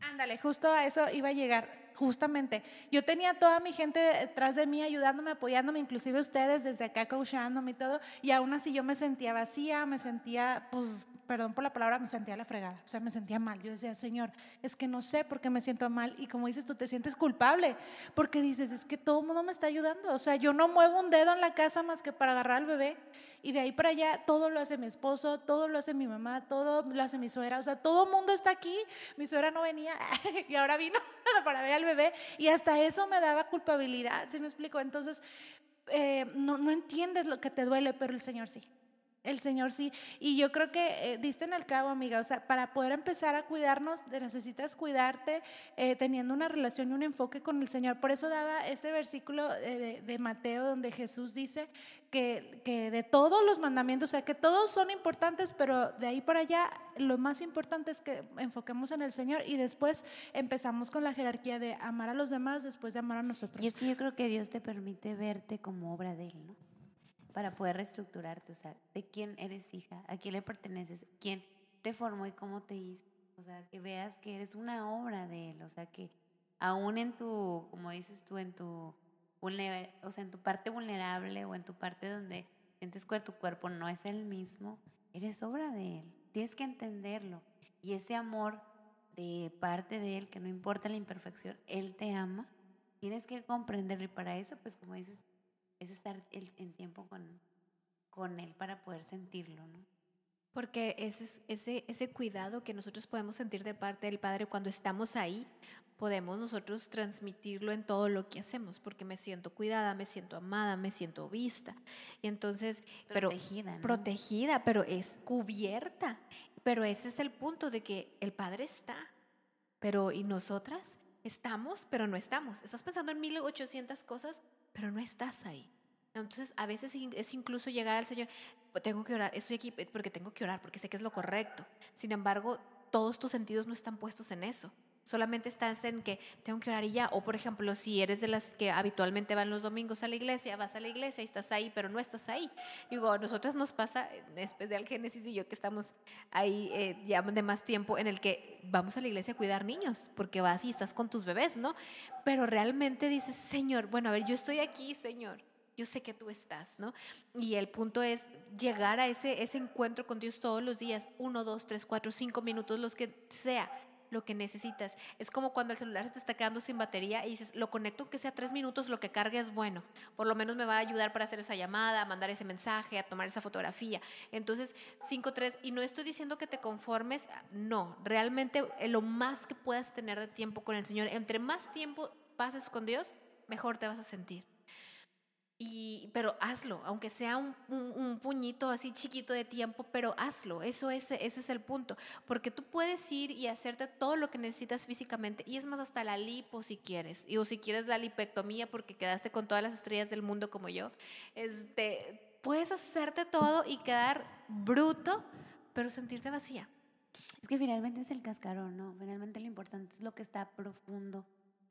Ándale, justo a eso iba a llegar, justamente. Yo tenía toda mi gente detrás de mí ayudándome, apoyándome, inclusive ustedes desde acá coachándome y todo, y aún así yo me sentía vacía, me sentía pues perdón por la palabra, me sentía la fregada, o sea, me sentía mal. Yo decía, Señor, es que no sé por qué me siento mal. Y como dices, tú te sientes culpable, porque dices, es que todo el mundo me está ayudando. O sea, yo no muevo un dedo en la casa más que para agarrar al bebé. Y de ahí para allá, todo lo hace mi esposo, todo lo hace mi mamá, todo lo hace mi suegra. O sea, todo el mundo está aquí. Mi suegra no venía y ahora vino para ver al bebé. Y hasta eso me daba culpabilidad, ¿sí me explico? Entonces, eh, no, no entiendes lo que te duele, pero el Señor sí. El Señor sí. Y yo creo que eh, diste en el cabo, amiga. O sea, para poder empezar a cuidarnos, necesitas cuidarte eh, teniendo una relación y un enfoque con el Señor. Por eso daba este versículo de, de, Mateo donde Jesús dice que, que, de todos los mandamientos, o sea, que todos son importantes, pero de ahí para allá lo más importante es que enfoquemos en el Señor y después empezamos con la jerarquía de amar a los demás después de amar a nosotros.
Y es que yo creo que Dios te permite verte como obra de Él, ¿no? Para poder reestructurarte, o sea, de quién eres hija, a quién le perteneces, quién te formó y cómo te hizo, o sea, que veas que eres una obra de él, o sea, que aún en tu, como dices tú, en tu, o sea, en tu parte vulnerable o en tu parte donde sientes que tu cuerpo no es el mismo, eres obra de él, tienes que entenderlo. Y ese amor de parte de él, que no importa la imperfección, él te ama, tienes que comprenderlo. Y para eso, pues como dices, es estar el, en tiempo con, con Él para poder sentirlo, ¿no?
Porque ese, ese, ese cuidado que nosotros podemos sentir de parte del Padre cuando estamos ahí, podemos nosotros transmitirlo en todo lo que hacemos, porque me siento cuidada, me siento amada, me siento vista. Y entonces,
Protegida,
pero
¿no?
protegida, pero es cubierta. Pero ese es el punto de que el Padre está, pero ¿y nosotras? Estamos, pero no estamos. Estás pensando en 1800 cosas, pero no estás ahí. Entonces, a veces es incluso llegar al Señor, "Pues tengo que orar, estoy aquí porque tengo que orar, porque sé que es lo correcto. Sin embargo, todos tus sentidos no están puestos en eso. Solamente estás en que tengo que orar y ya. O, por ejemplo, si eres de las que habitualmente van los domingos a la iglesia, vas a la iglesia y estás ahí, pero no estás ahí. Digo, a nosotras nos pasa, en especial Génesis y yo, que estamos ahí eh, ya de más tiempo, en el que vamos a la iglesia a cuidar niños, porque vas y estás con tus bebés, ¿no? Pero realmente dices, Señor, bueno, a ver, yo estoy aquí, Señor. Yo sé que tú estás, ¿no? Y el punto es llegar a ese, ese encuentro con Dios todos los días, uno, dos, tres, cuatro, cinco minutos, los que sea lo que necesitas. Es como cuando el celular se te está quedando sin batería y dices, lo conecto que sea tres minutos, lo que cargue es bueno. Por lo menos me va a ayudar para hacer esa llamada, mandar ese mensaje, a tomar esa fotografía. Entonces, cinco, tres, y no estoy diciendo que te conformes, no, realmente eh, lo más que puedas tener de tiempo con el Señor, entre más tiempo pases con Dios, mejor te vas a sentir. Y, pero hazlo, aunque sea un, puñito así chiquito de tiempo, pero hazlo. Eso es, ese es el punto. Porque tú puedes ir y hacerte todo lo que necesitas físicamente. Y es más, hasta la lipo si quieres. Y, o si quieres la lipectomía porque quedaste con todas las estrellas del mundo como yo. Este, puedes hacerte todo y quedar bruto, pero sentirte vacía.
Es que finalmente es el cascarón, ¿no? Finalmente lo importante es lo que está profundo,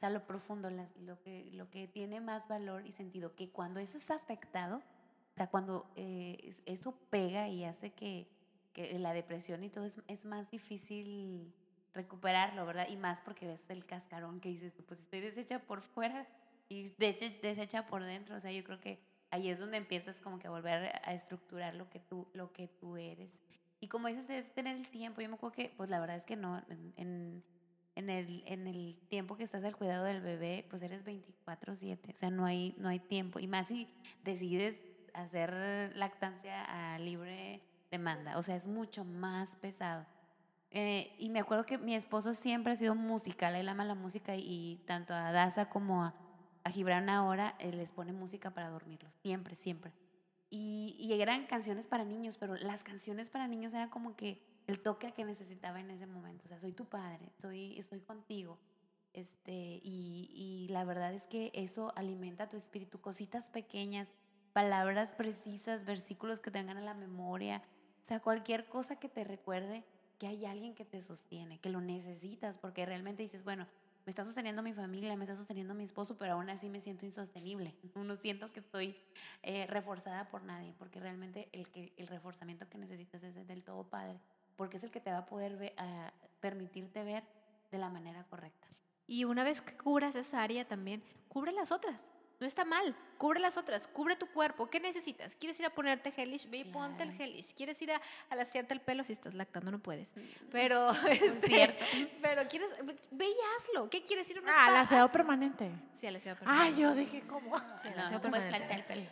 sea, lo profundo, las- lo, que, lo que tiene más valor y sentido, que cuando eso está afectado, o sea, cuando eh, es- eso pega y hace que, que la depresión y todo es, es más difícil recuperarlo, ¿verdad? Y más porque ves el cascarón que dices, pues estoy deshecha por fuera y deshecha, deshecha por dentro, o sea, yo creo que ahí es donde empiezas como que a volver a estructurar lo que tú, lo que tú eres. Y como dices, es tener el tiempo. Yo me acuerdo que, pues la verdad es que no, en, en, en el, en el tiempo que estás al cuidado del bebé, pues eres 24/7, o sea, no hay, no hay tiempo. Y más si decides hacer lactancia a libre demanda, o sea, es mucho más pesado. Eh, y me acuerdo que mi esposo siempre ha sido musical, él ama la música y, tanto a Daza como a, a Gibran ahora eh, les pone música para dormirlos, siempre, siempre. Y, y eran canciones para niños, pero las canciones para niños eran como que el toque que necesitaba en ese momento. O sea, soy tu padre, soy, estoy contigo. Este, y, y la verdad es que eso alimenta tu espíritu, cositas pequeñas, palabras precisas, versículos que te vengan a la memoria. O sea, cualquier cosa que te recuerde que hay alguien que te sostiene, que lo necesitas, porque realmente dices, bueno, me está sosteniendo mi familia, me está sosteniendo mi esposo, pero aún así me siento insostenible. No siento que estoy eh, reforzada por nadie, porque realmente el, que, el reforzamiento que necesitas es del todo padre, porque es el que te va a poder ver, a permitirte ver de la manera correcta.
Y una vez que cubras esa área también, cubre las otras. No está mal, cubre las otras, cubre tu cuerpo. ¿Qué necesitas? ¿Quieres ir a ponerte gelish? Ve y ponte el
Claro.
gelish. ¿Quieres ir a, a lasearte el pelo? Si estás lactando no puedes. Pero, este,
cierto.
pero quieres, ve y hazlo. ¿Qué quieres ir a una
Ah,
spa?
el aseo permanente.
Sí, al aseo
Ah,
permanente.
yo dije, ¿cómo?
Sí, al
No,
aseo
no puedes
permanente.
planchar el pelo.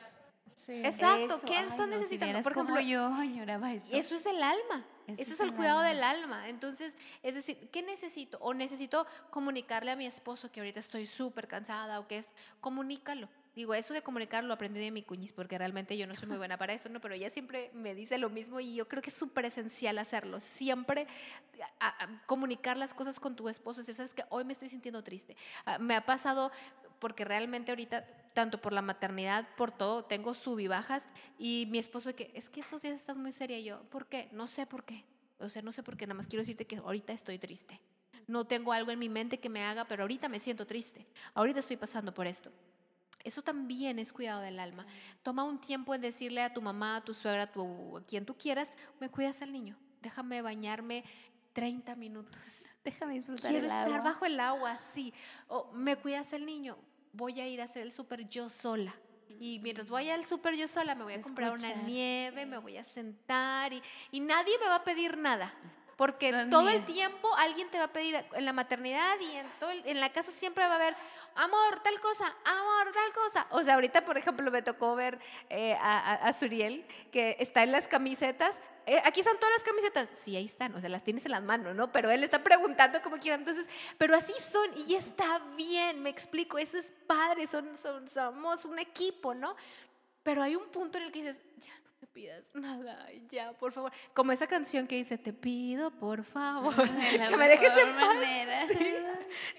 Sí.
Exacto,
Eso,
¿qué
ay,
estás
no, si
necesitando?
vieras
Por ejemplo,
yo eso.
Eso es el alma.
Eso
Eso
es
el cuidado
alma.
del alma. Entonces, es decir, ¿qué necesito? O necesito comunicarle a mi esposo que ahorita estoy súper cansada o que es, comunícalo. Digo, eso de comunicar lo aprendí de mi cuñis porque realmente yo no soy muy buena para eso, ¿no? Pero ella siempre me dice lo mismo y yo creo que es súper esencial hacerlo. Siempre a- a- comunicar las cosas con tu esposo. Decir, sabes que hoy me estoy sintiendo triste. Ah, me ha pasado porque realmente ahorita, tanto por la maternidad, por todo, tengo sub y mi esposo que, es que estos días estás muy seria y yo, ¿por qué? No sé por qué. O sea, no sé por qué, nada más quiero decirte que ahorita estoy triste. No tengo algo en mi mente que me haga, pero ahorita me siento triste. Ahorita estoy pasando por esto. Eso también es cuidado del alma. Toma un tiempo en decirle a tu mamá, a tu suegra, a, tu, a quien tú quieras, me cuidas al niño. Déjame bañarme 30 minutos.
Déjame disfrutar
Quiero
el
estar
agua.
bajo el agua, sí. O me cuidas al niño. Voy a ir a hacer el súper yo sola. Y mientras voy al súper yo sola, me voy a comprar una nieve, me voy a sentar y, y nadie me va a pedir nada. Porque
Son
todo el tiempo alguien te va a pedir en la maternidad y en, todo el- en la casa siempre va a haber, amor, tal cosa, amor, tal cosa. O sea, ahorita, por ejemplo, me tocó ver eh, a, a- Suriel, que está en las camisetas. Eh, aquí están todas las camisetas. Sí, ahí están, o sea, las tienes en las manos, ¿no? Pero él está preguntando como quiera. Entonces, pero así son y está bien, me explico, eso es padre, son, son, somos un equipo, ¿no? Pero hay un punto en el que dices, ya no me pidas nada, ya, por favor. Como esa canción que dice, te pido, por favor,
la
que me dejes en paz.
manera.
Sí.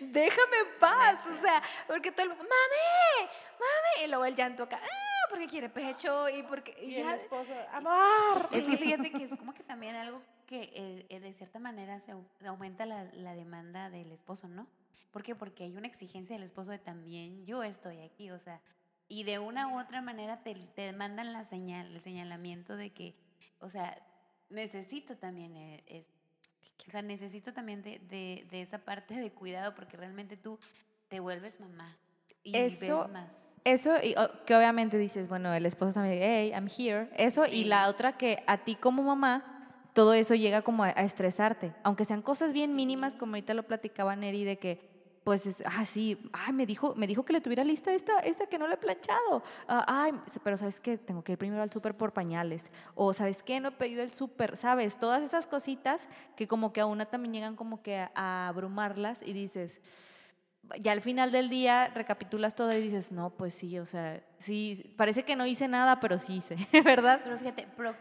Déjame en paz, o sea, porque todo el mundo, mami, mami, y luego el llanto acá, ah, porque quiere pecho y porque... y
Y el
ya-
esposo, amor.
Es que fíjate que es como que también algo que eh, de cierta manera se au- aumenta la, la demanda del esposo, ¿no? ¿Por qué? Porque hay una exigencia del esposo de también yo estoy aquí, o sea, y de una u otra manera te, te mandan la señal, el señalamiento de que, o sea, necesito también eh, es, o sea, necesito también de, de, de esa parte de cuidado porque realmente tú te vuelves mamá y
Eso-
ves más.
Eso, y, que obviamente dices, bueno, el esposo también, hey, I'm here. Eso, y la otra que a ti como mamá, todo eso llega como a, a estresarte. Aunque sean cosas bien mínimas, como ahorita lo platicaba Neri, de que, pues, es, ah, sí, ay, me dijo, me dijo que le tuviera lista esta, esta que no le he planchado. Ah, ay, pero ¿sabes qué? Tengo que ir primero al súper por pañales. O ¿sabes qué? No he pedido el súper, ¿sabes? Todas esas cositas que como que a una también llegan como que a, a abrumarlas y dices ya al final del día recapitulas todo y dices, no, pues sí, o sea, sí, parece que no hice nada, pero sí hice, ¿verdad?
Pero fíjate, pro,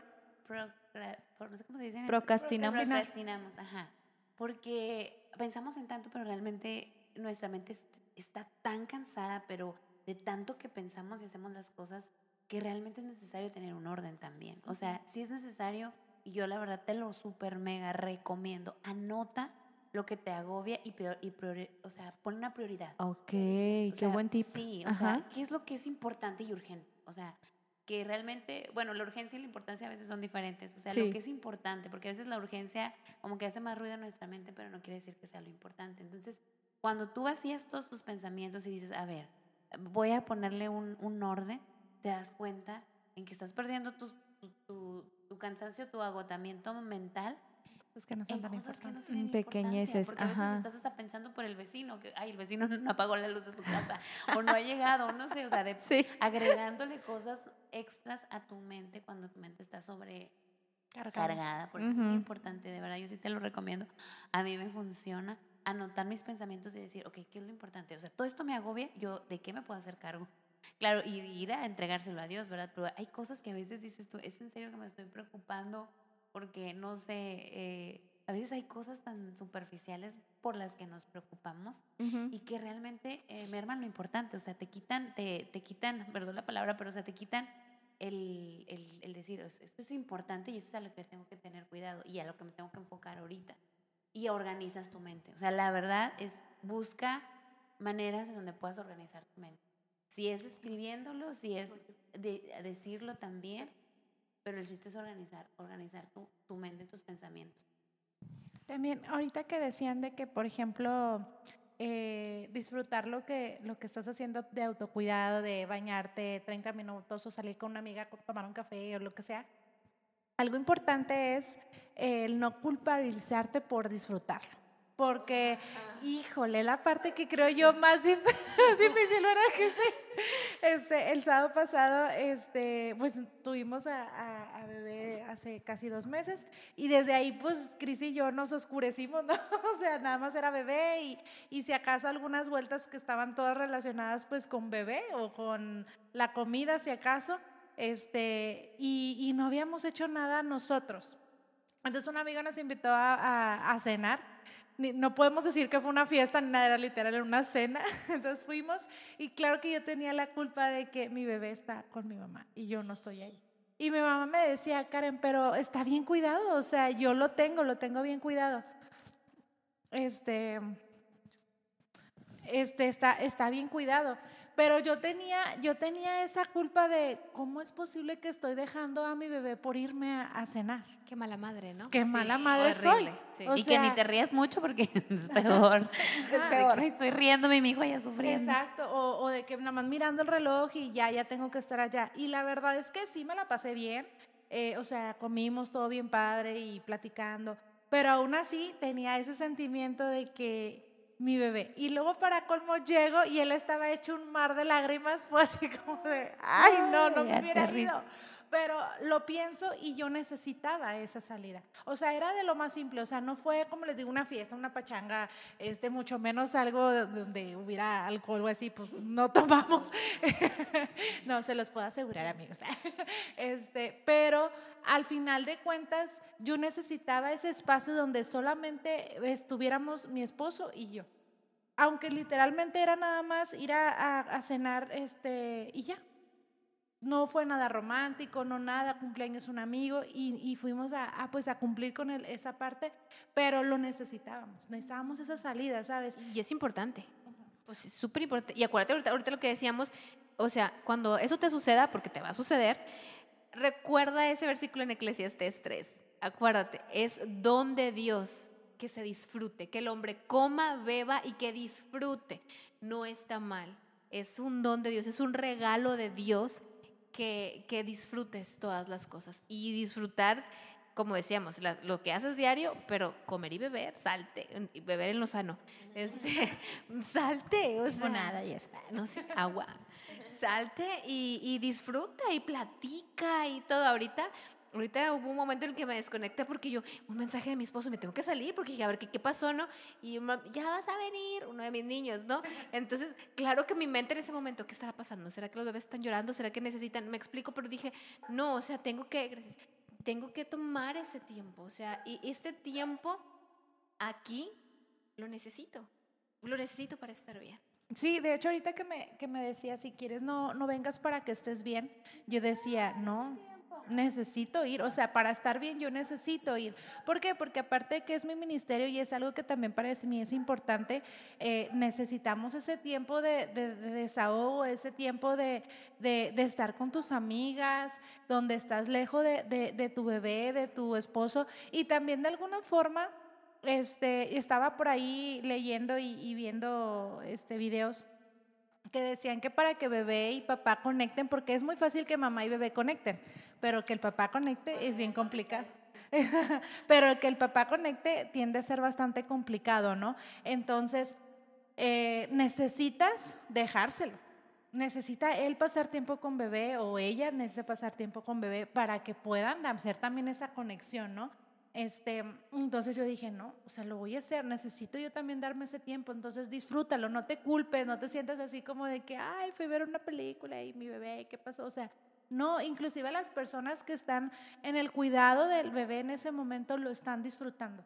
procra- por- no sé cómo se dice. en español.
Procrastinamos.
Procrastinamos, ajá. Porque pensamos en tanto, pero realmente nuestra mente es- está tan cansada, pero de tanto que pensamos y hacemos las cosas, que realmente es necesario tener un orden también. O sea, si es necesario, y yo la verdad te lo súper mega recomiendo, anota lo que te agobia y, peor, y priori- o sea, pon una prioridad.
Ok,
O
qué
sea,
buen tip.
Sí, o
Ajá.
sea, ¿qué es lo que es importante y urgente? O sea, que realmente, bueno, la urgencia y la importancia a veces son diferentes. O sea,
Sí.
lo que es importante, porque a veces la urgencia como que hace más ruido en nuestra mente, pero no quiere decir que sea lo importante. Entonces, cuando tú vacías todos tus pensamientos y dices, a ver, voy a ponerle un, un orden, te das cuenta en que estás perdiendo tus- tu, tu- tu cansancio, tu agotamiento mental
Es que no son
en
tan
cosas que no
importantes.
tienen
Mm, pequeñeces,
porque a veces
ajá.
estás hasta pensando por el vecino, que ay, el vecino no apagó la luz de su casa, o no ha llegado, no sé, o sea, de,
Sí.
agregándole cosas extras a tu mente cuando tu mente está sobrecargada. Por eso es muy importante, de verdad, yo sí te lo recomiendo. A mí me funciona anotar mis pensamientos y decir, ok, ¿qué es lo importante? O sea, todo esto me agobia, yo, ¿de qué me puedo hacer cargo? Claro, y ir a entregárselo a Dios, ¿verdad? Pero hay cosas que a veces dices tú, ¿es en serio que me estoy preocupando? Porque, no sé, eh, a veces hay cosas tan superficiales por las que nos preocupamos
Ujú.
y que realmente eh, merman lo importante, o sea, te quitan, te, te quitan, perdón la palabra, pero o sea, te quitan el, el, el decir, "O sea, esto es importante y esto es a lo que tengo que tener cuidado y a lo que me tengo que enfocar ahorita. Y organizas tu mente. O sea, la verdad es, busca maneras en donde puedas organizar tu mente. Si es escribiéndolo, si es de- decirlo también, pero el chiste es organizar, organizar tu, tu mente, tus pensamientos.
También, ahorita que decían de que, por ejemplo, eh, disfrutar lo que, lo que estás haciendo de autocuidado, de bañarte 30 minutos o salir con una amiga tomar un café o lo que sea, algo importante es el no culpabilizarte por disfrutarlo. Porque, híjole, la parte que creo yo más dif- difícil era que sí. Este, el sábado pasado, este, pues tuvimos a, a- a bebé hace casi dos meses y desde ahí, pues Cris y yo nos oscurecimos, ¿no? O sea, nada más era bebé y, y si acaso algunas vueltas que estaban todas relacionadas pues con bebé o con la comida, si acaso, este, y, no habíamos hecho nada nosotros. Entonces un amigo nos invitó a, cenar. No podemos decir que fue una fiesta, ni nada, era literal, era una cena. Entonces fuimos y claro que yo tenía la culpa de que mi bebé está con mi mamá y yo no estoy ahí. Y mi mamá me decía, Karen, pero está bien cuidado, o sea, yo lo tengo, lo tengo bien cuidado. Este, este está, está bien cuidado. Pero yo tenía, yo tenía esa culpa de cómo es posible que estoy dejando a mi bebé por irme a, a cenar.
Qué mala madre, ¿no?
Qué
Sí,
mala madre soy.
horrible, sí.
O
y que ni te rías mucho porque es peor.
Es peor.
Estoy riéndome y mi hijo ya sufriendo.
Exacto, o, o de que nada más mirando el reloj y ya, ya tengo que estar allá. Y la verdad es que sí me la pasé bien, eh, o sea, comimos todo bien padre y platicando, pero aún así tenía ese sentimiento de que mi bebé. Y luego para colmo llego y él estaba hecho un mar de lágrimas, fue así como de, ay, no, no me hubiera ido pero lo pienso y yo necesitaba esa salida. O sea, era de lo más simple, o sea, no fue como les digo una fiesta, una pachanga, este mucho menos algo donde hubiera alcohol o así, pues no tomamos. no, se los puedo asegurar, amigos. este, pero al final de cuentas yo necesitaba ese espacio donde solamente estuviéramos mi esposo y yo. Aunque literalmente era nada más ir a, a cenar este, y ya, no fue nada romántico, no nada, cumpleaños un amigo y, fuimos a, pues a cumplir con esa parte, pero lo necesitábamos, necesitábamos esa salida, ¿sabes?
Y es importante, pues es súper importante. Y acuérdate ahorita, ahorita lo que decíamos, o sea, cuando eso te suceda, porque te va a suceder, recuerda ese versículo en Eclesiastes 3, acuérdate, es don de Dios que se disfrute, que el hombre coma, beba y que disfrute, no está mal. Es un don de Dios, es un regalo de Dios que, disfrutes todas las cosas y disfrutar, como decíamos, lo que haces diario, pero comer y beber, salte, beber en lo sano, este, salte, o sea,
nada y eso.
no sé, agua, salte y, y disfruta y platica y todo. Ahorita Ahorita hubo un momento en el que me desconecté porque yo, un mensaje de mi esposo, me tengo que salir porque a ver qué, qué pasó, ¿no? Y ya vas a venir, uno de mis niños, ¿no? Entonces, claro que mi mente en ese momento, ¿qué estará pasando? ¿Será que los bebés están llorando? ¿Será que necesitan? Me explico, pero dije, no, o sea, tengo que, gracias, tengo que tomar ese tiempo, o sea, y este tiempo aquí lo necesito, lo necesito para estar bien.
Sí, de hecho ahorita que me, que me decía, si quieres no, no vengas para que estés bien, yo decía, no, necesito ir, o sea, para estar bien yo necesito ir. ¿Por qué? Porque aparte de que es mi ministerio y es algo que también para mí es importante, eh, necesitamos ese tiempo de, desahogo, ese tiempo de, estar con tus amigas, donde estás lejos de, tu bebé, de tu esposo, y también de alguna forma, este, estaba por ahí leyendo y, y viendo este, videos que decían que para que bebé y papá conecten, porque es muy fácil que mamá y bebé conecten, pero que el papá conecte es bien complicado. pero que el papá conecte tiende a ser bastante complicado, ¿no? Entonces, eh, necesitas dejárselo. Necesita él pasar tiempo con bebé o ella necesita pasar tiempo con bebé para que puedan hacer también esa conexión, ¿no? Este, entonces yo dije, no, o sea, lo voy a hacer, necesito yo también darme ese tiempo, entonces disfrútalo, no te culpes, no te sientas así como de que, ay, fui a ver una película y mi bebé, ¿qué pasó? O sea, no, inclusive las personas que están en el cuidado del bebé en ese momento lo están disfrutando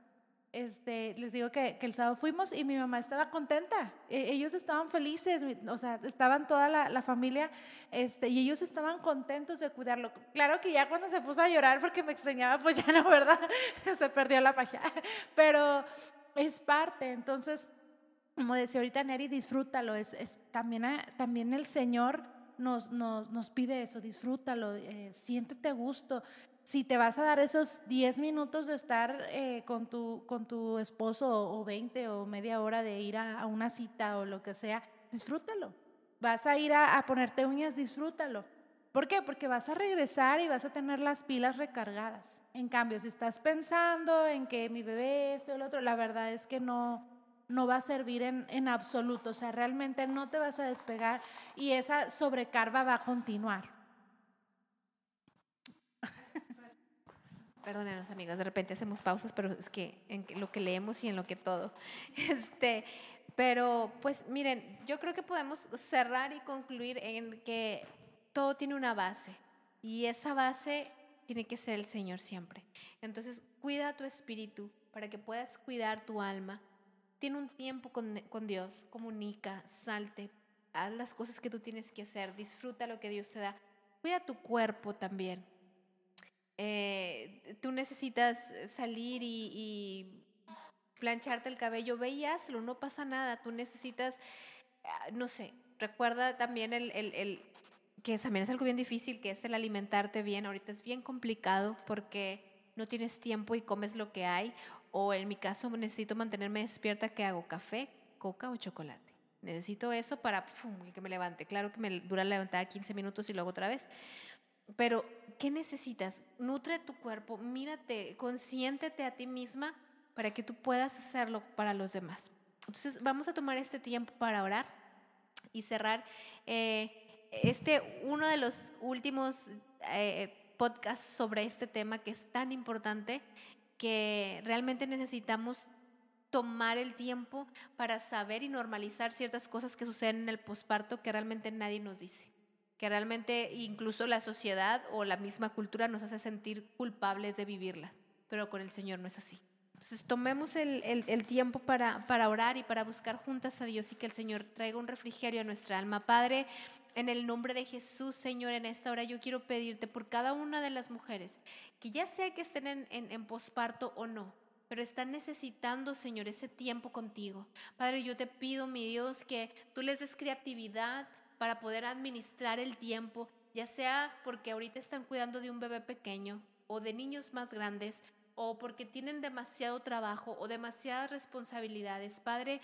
este, les digo que, el sábado fuimos y mi mamá estaba contenta. E, ellos estaban felices, o sea, estaban toda la, familia este, y ellos estaban contentos de cuidarlo. Claro que ya cuando se puso a llorar porque me extrañaba, pues ya no, ¿verdad? se perdió la magia. Pero es parte, entonces, como decía ahorita Neri, disfrútalo. Es, es también, también el Señor nos, nos, nos pide eso, disfrútalo, eh, siéntete a gusto si te vas a dar esos 10 minutos de estar eh, con, tu, con tu esposo o 20 o media hora de ir a, una cita o lo que sea, disfrútalo. Vas a ir a, ponerte uñas, disfrútalo. ¿Por qué? Porque vas a regresar y vas a tener las pilas recargadas. En cambio, si estás pensando en que mi bebé, esto o lo otro, la verdad es que no, no va a servir en, en absoluto. O sea, realmente no te vas a despegar y esa sobrecarga va a continuar.
Perdónenos, amigos, de repente hacemos pausas, pero es que en lo que leemos y en lo que todo. Este, pero, pues miren, yo creo que podemos cerrar y concluir en que todo tiene una base y esa base tiene que ser el Señor siempre. Entonces, cuida tu espíritu para que puedas cuidar tu alma. Tiene un tiempo con, Dios, comunica, salte, haz las cosas que tú tienes que hacer, disfruta lo que Dios te da. Cuida tu cuerpo también. Eh, tú necesitas salir y, plancharte el cabello, veíaslo, no pasa nada, tú necesitas, ah, no sé, recuerda también el, que también es algo bien difícil, que es el alimentarte bien, ahorita es bien complicado porque no tienes tiempo y comes lo que hay, o en mi caso necesito mantenerme despierta, que hago? ¿Café, coca o chocolate? Necesito eso para que me levante. Claro que me dura la levantada 15 minutos y luego otra vez. Pero, ¿qué necesitas? Nutre tu cuerpo, mírate, consiéntete a ti misma para que tú puedas hacerlo para los demás. Entonces vamos a tomar este tiempo para orar y cerrar eh, este uno de los últimos eh, podcasts sobre este tema que es tan importante que realmente necesitamos tomar el tiempo para saber y normalizar ciertas cosas que suceden en el posparto que realmente nadie nos dice, que realmente incluso la sociedad o la misma cultura nos hace sentir culpables de vivirla, pero con el Señor no es así. Entonces tomemos el, el, tiempo para, para orar y para buscar juntas a Dios y que el Señor traiga un refrigerio a nuestra alma. Padre, en el nombre de Jesús, Señor, en esta hora yo quiero pedirte por cada una de las mujeres, que ya sea que estén en, posparto o no, pero están necesitando, Señor, ese tiempo contigo. Padre, yo te pido, mi Dios, que tú les des creatividad para poder administrar el tiempo, ya sea porque ahorita están cuidando de un bebé pequeño o de niños más grandes, o porque tienen demasiado trabajo o demasiadas responsabilidades. Padre,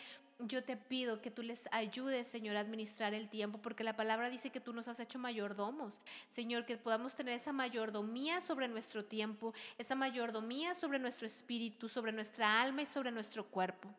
yo te pido que tú les ayudes, Señor, a administrar el tiempo, porque la palabra dice que tú nos has hecho mayordomos. Señor, que podamos tener esa mayordomía sobre nuestro tiempo, esa mayordomía sobre nuestro espíritu, sobre nuestra alma y sobre nuestro cuerpo.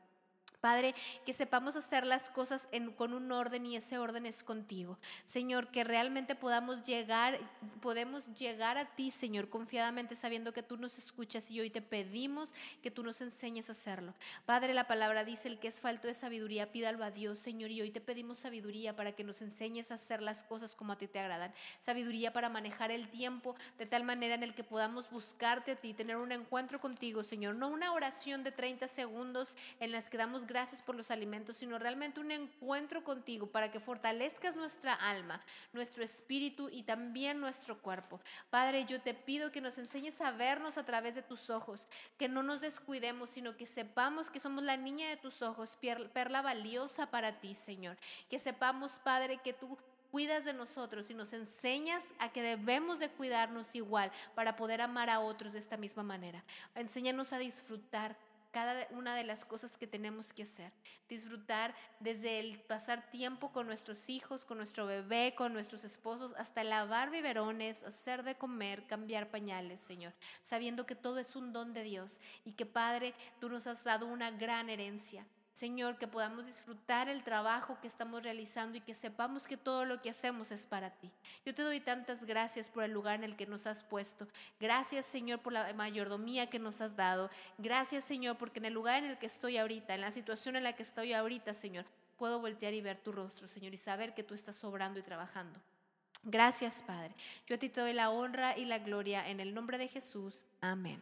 Padre, que sepamos hacer las cosas con un orden y ese orden es contigo. Señor, que realmente podamos llegar, podemos llegar a ti, Señor, confiadamente sabiendo que tú nos escuchas y hoy te pedimos que tú nos enseñes a hacerlo. Padre, la palabra dice, el que es falto de sabiduría, pídalo a Dios, Señor, y hoy te pedimos sabiduría para que nos enseñes a hacer las cosas como a ti te agradan. Sabiduría para manejar el tiempo de tal manera en el que podamos buscarte a ti, tener un encuentro contigo, Señor, no una oración de 30 segundos en las que damos gracias por los alimentos, sino realmente un encuentro contigo para que fortalezcas nuestra alma, nuestro espíritu y también nuestro cuerpo. Padre, yo te pido que nos enseñes a vernos a través de tus ojos, que no nos descuidemos, sino que sepamos que somos la niña de tus ojos, perla valiosa para ti, Señor. Que sepamos, Padre, que tú cuidas de nosotros y nos enseñas a que debemos de cuidarnos igual para poder amar a otros de esta misma manera. Enséñanos a disfrutar cada una de las cosas que tenemos que hacer. Disfrutar desde el pasar tiempo con nuestros hijos, con nuestro bebé, con nuestros esposos, hasta lavar biberones, hacer de comer, cambiar pañales, Señor. Sabiendo que todo es un don de Dios y que Padre, tú nos has dado una gran herencia. Señor, que podamos disfrutar el trabajo que estamos realizando y que sepamos que todo lo que hacemos es para ti. Yo te doy tantas gracias por el lugar en el que nos has puesto. Gracias, Señor, por la mayordomía que nos has dado. Gracias, Señor, porque en el lugar en el que estoy ahorita, en la situación en la que estoy ahorita, Señor, puedo voltear y ver tu rostro, Señor, y saber que tú estás obrando y trabajando. Gracias, Padre. Yo a ti te doy la honra y la gloria en el nombre de Jesús. Amén.